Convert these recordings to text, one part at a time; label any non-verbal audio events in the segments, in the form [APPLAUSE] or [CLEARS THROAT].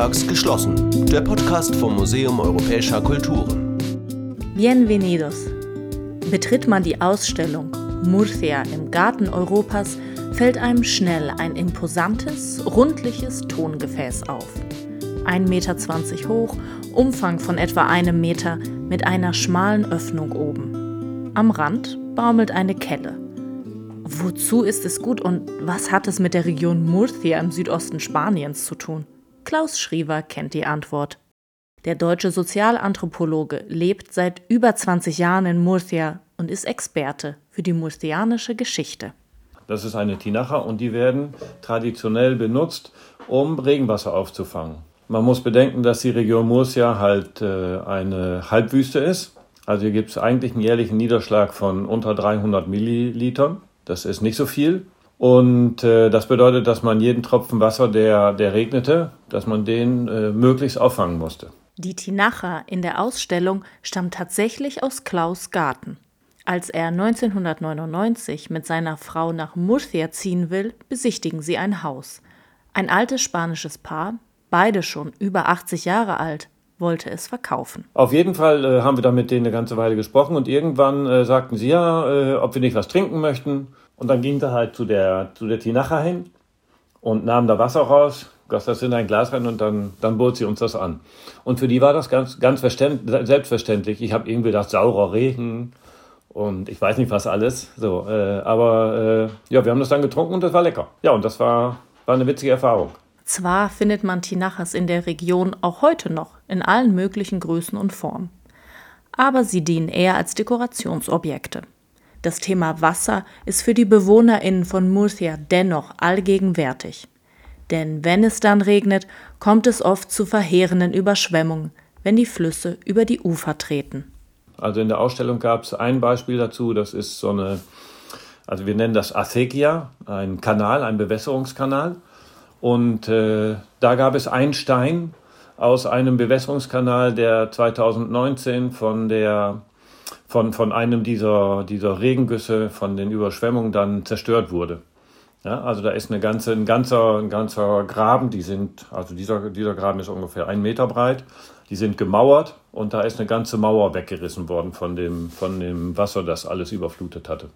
sonntags geschlossen. Der Podcast vom Museum Europäischer Kulturen. Bienvenidos. Betritt man die Ausstellung Murcia im Garten Europas, fällt einem schnell ein imposantes, rundliches Tongefäß auf. 1,20 Meter hoch, Umfang von etwa einem Meter mit einer schmalen Öffnung oben. Am Rand baumelt eine Kelle. Wozu ist es gut und was hat es mit der Region Murcia im Südosten Spaniens zu tun? Klaus Schriever kennt die Antwort. Der deutsche Sozialanthropologe lebt seit über 20 Jahren in Murcia und ist Experte für die murcianische Geschichte. Das ist eine Tinacha und die werden traditionell benutzt, um Regenwasser aufzufangen. Man muss bedenken, dass die Region Murcia halt äh, eine Halbwüste ist. Also hier gibt es eigentlich einen jährlichen Niederschlag von unter 300 Millilitern. Das ist nicht so viel. Und äh, das bedeutet, dass man jeden Tropfen Wasser, der, der regnete, dass man den äh, möglichst auffangen musste. Die Tinacha in der Ausstellung stammt tatsächlich aus Klaus Garten. Als er 1999 mit seiner Frau nach Murcia ziehen will, besichtigen sie ein Haus. Ein altes spanisches Paar, beide schon über 80 Jahre alt, wollte es verkaufen. Auf jeden Fall äh, haben wir da mit denen eine ganze Weile gesprochen und irgendwann äh, sagten sie ja, äh, ob wir nicht was trinken möchten. Und dann ging er halt zu der, zu der Tinacha hin und nahm da Wasser raus, goss das in ein Glas rein und dann, dann bot sie uns das an. Und für die war das ganz, ganz selbstverständlich. Ich habe irgendwie gedacht, saurer Regen und ich weiß nicht was alles. So, äh, aber äh, ja, wir haben das dann getrunken und das war lecker. Ja, und das war, war eine witzige Erfahrung. Zwar findet man Tinachas in der Region auch heute noch in allen möglichen Größen und Formen, aber sie dienen eher als Dekorationsobjekte. Das Thema Wasser ist für die BewohnerInnen von Murcia dennoch allgegenwärtig. Denn wenn es dann regnet, kommt es oft zu verheerenden Überschwemmungen, wenn die Flüsse über die Ufer treten. Also in der Ausstellung gab es ein Beispiel dazu, das ist so eine, also wir nennen das Acequia, ein Kanal, ein Bewässerungskanal. Und äh, da gab es einen Stein aus einem Bewässerungskanal, der 2019 von der von, von einem dieser, dieser Regengüsse, von den Überschwemmungen dann zerstört wurde. Ja, also da ist eine ganze, ein, ganzer, ein ganzer Graben, die sind, also dieser, dieser Graben ist ungefähr ein Meter breit, die sind gemauert und da ist eine ganze Mauer weggerissen worden von dem, von dem Wasser, das alles überflutet hatte.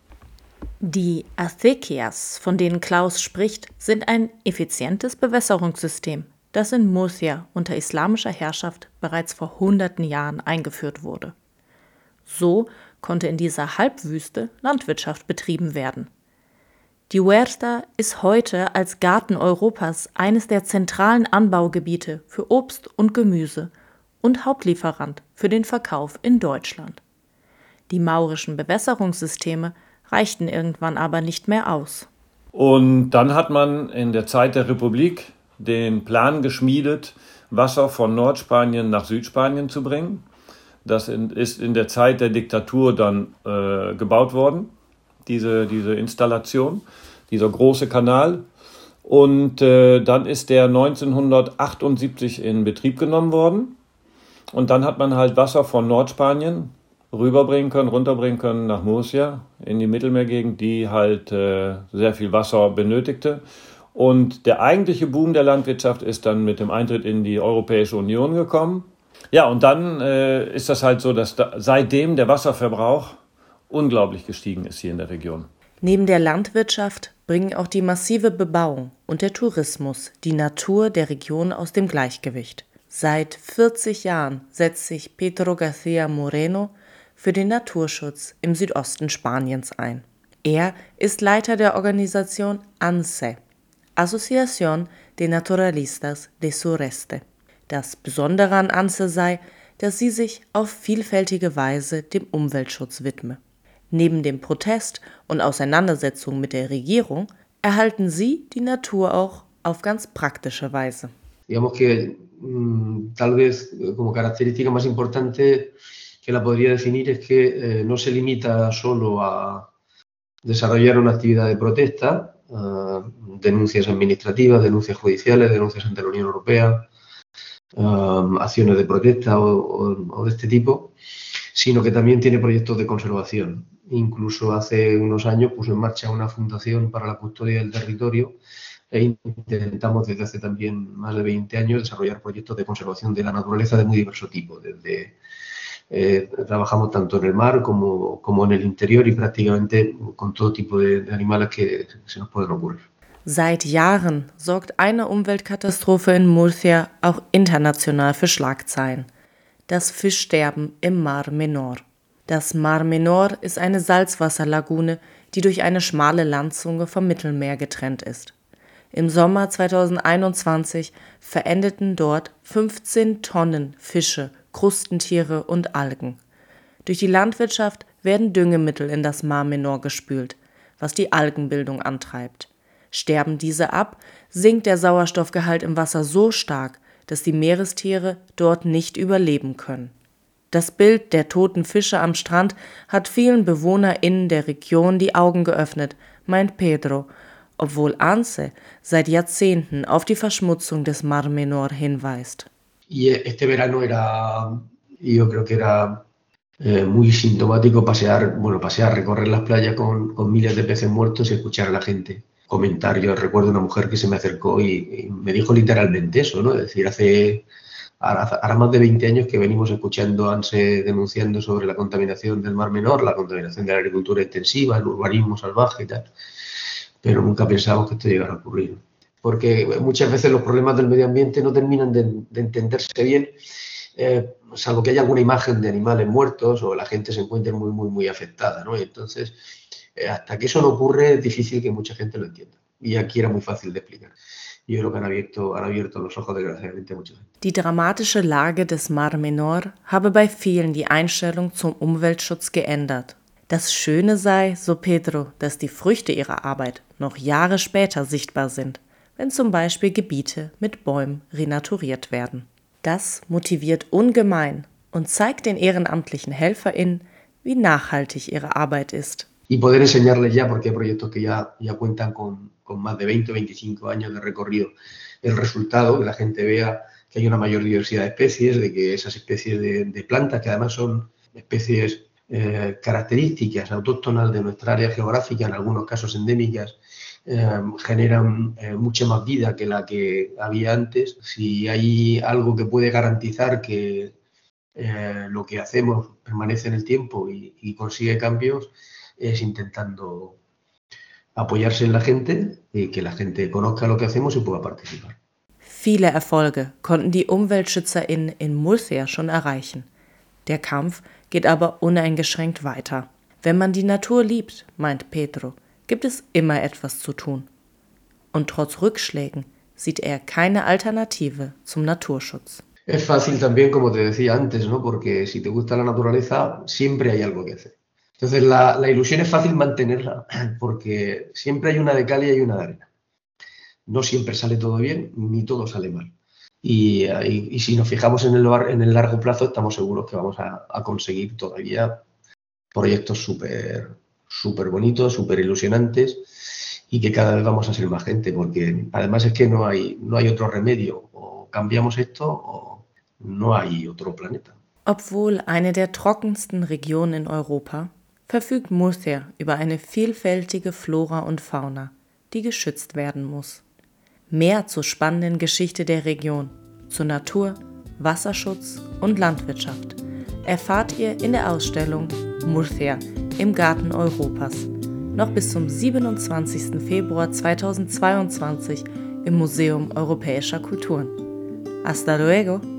Die Acequias, von denen Klaus spricht, sind ein effizientes Bewässerungssystem, das in Murcia unter islamischer Herrschaft bereits vor hunderten Jahren eingeführt wurde. So konnte in dieser Halbwüste Landwirtschaft betrieben werden. Die Huerta ist heute als Garten Europas eines der zentralen Anbaugebiete für Obst und Gemüse und Hauptlieferant für den Verkauf in Deutschland. Die maurischen Bewässerungssysteme reichten irgendwann aber nicht mehr aus. Und dann hat man in der Zeit der Republik den Plan geschmiedet, Wasser von Nordspanien nach Südspanien zu bringen. Das ist in der Zeit der Diktatur dann äh, gebaut worden, diese, diese Installation, dieser große Kanal. Und äh, dann ist der 1978 in Betrieb genommen worden. Und dann hat man halt Wasser von Nordspanien rüberbringen können, runterbringen können nach Murcia in die Mittelmeergegend, die halt äh, sehr viel Wasser benötigte. Und der eigentliche Boom der Landwirtschaft ist dann mit dem Eintritt in die Europäische Union gekommen. Ja, und dann äh, ist das halt so, dass da, seitdem der Wasserverbrauch unglaublich gestiegen ist hier in der Region. Neben der Landwirtschaft bringen auch die massive Bebauung und der Tourismus die Natur der Region aus dem Gleichgewicht. Seit 40 Jahren setzt sich Pedro García Moreno für den Naturschutz im Südosten Spaniens ein. Er ist Leiter der Organisation ANSE, Asociación de Naturalistas de Sureste. Das Besondere an Anse sei, dass sie sich auf vielfältige Weise dem Umweltschutz widme. Neben dem Protest und Auseinandersetzung mit der Regierung erhalten sie die Natur auch auf ganz praktische Weise. Digamos que mm, tal vez eh, como característica más importante que la podría definir es que eh, no se limita solo a desarrollar una actividad de protesta, uh, denuncias administrativas, denuncias judiciales, denuncias ante la Unión Europea, um, acciones de protesta o, de este tipo, sino que también tiene proyectos de conservación. Incluso hace unos años puso en marcha una fundación para la custodia del territorio e intentamos desde hace también más de 20 años desarrollar proyectos de conservación de la naturaleza de muy diverso tipo, desde eh, trabajamos tanto en el mar como, como en el interior y prácticamente con todo tipo de animales que se nos pueden ocurrir. Seit Jahren sorgt eine Umweltkatastrophe in Murcia auch international für Schlagzeilen. Das Fischsterben im Mar Menor. Das Mar Menor ist eine Salzwasserlagune, die durch eine schmale Landzunge vom Mittelmeer getrennt ist. Im Sommer 2021 verendeten dort 15 Tonnen Fische, Krustentiere und Algen. Durch die Landwirtschaft werden Düngemittel in das Mar Menor gespült, was die Algenbildung antreibt. Sterben diese ab, sinkt der Sauerstoffgehalt im Wasser so stark, dass die Meerestiere dort nicht überleben können. Das Bild der toten Fische am Strand hat vielen BewohnerInnen der Region die Augen geöffnet, meint Pedro, obwohl ANSE seit Jahrzehnten auf die Verschmutzung des Mar Menor hinweist. Era eh, muy sintomático pasear, recorrer las playas con, miles de peces muertos y escuchar a la gente comentar. Yo recuerdo una mujer que se me acercó y, me dijo literalmente eso, ¿no? Es decir, hace Ahora más de 20 años que venimos escuchando ANSE denunciando sobre la contaminación del Mar Menor, la contaminación de la agricultura intensiva, el urbanismo salvaje y tal, pero nunca pensamos que esto llegara a ocurrir. Porque muchas veces los problemas del medio ambiente no terminan de, de entenderse bien, eh, salvo que haya alguna imagen de animales muertos o la gente se encuentre muy, muy, muy afectada. ¿no? Entonces, hasta que eso no ocurre, es difícil que mucha gente lo entienda. Y aquí era muy fácil de explicar. Die dramatische Lage des Mar Menor habe bei vielen die Einstellung zum Umweltschutz geändert. Das Schöne sei, so Pedro, dass die Früchte ihrer Arbeit noch Jahre später sichtbar sind, wenn zum Beispiel Gebiete mit Bäumen renaturiert werden. Das motiviert ungemein und zeigt den ehrenamtlichen HelferInnen, wie nachhaltig ihre Arbeit ist. Y poder enseñarles ya, porque hay proyectos que ya, ya cuentan con, con más de 20 o 25 años de recorrido, el resultado, que la gente vea que hay una mayor diversidad de especies, de que esas especies de, plantas, que además son especies eh, características autóctonas de nuestra área geográfica, en algunos casos endémicas, eh, generan eh, mucha más vida que la que había antes. Si hay algo que puede garantizar que lo que hacemos permanece en el tiempo y consigue cambios, es intentando apoyarse en la gente y que la gente conozca lo que hacemos y pueda participar. Viele Erfolge konnten die UmweltschützerInnen in Murcia schon erreichen. Der Kampf geht aber uneingeschränkt weiter. Wenn man die Natur liebt, meint Pedro, gibt es immer etwas zu tun. Und trotz Rückschlägen sieht er keine Alternative zum Naturschutz. Es fácil también, como te decía antes, ¿no? Porque si te gusta la naturaleza, siempre hay algo que hacer. Entonces, la, la, ilusión es fácil mantenerla, [CLEARS THROAT] porque siempre hay una de cal y hay una de arena. No siempre sale todo bien, ni todo sale mal. Y, y, y si nos fijamos en el, en el, largo plazo, estamos seguros que vamos a, a conseguir todavía proyectos súper súper bonitos, súper ilusionantes y que cada vez vamos a ser más gente, porque además es que no hay, no hay otro remedio. O cambiamos esto o no hay otro planeta. Obwohl eine der trockensten Regionen in Europa verfügt Murcia über eine vielfältige Flora und Fauna, die geschützt werden muss. Mehr zur spannenden Geschichte der Region, zur Natur, Wasserschutz und Landwirtschaft erfahrt ihr in der Ausstellung Murcia im Garten Europas noch bis zum 27. Februar 2022 im Museum Europäischer Kulturen. Hasta luego!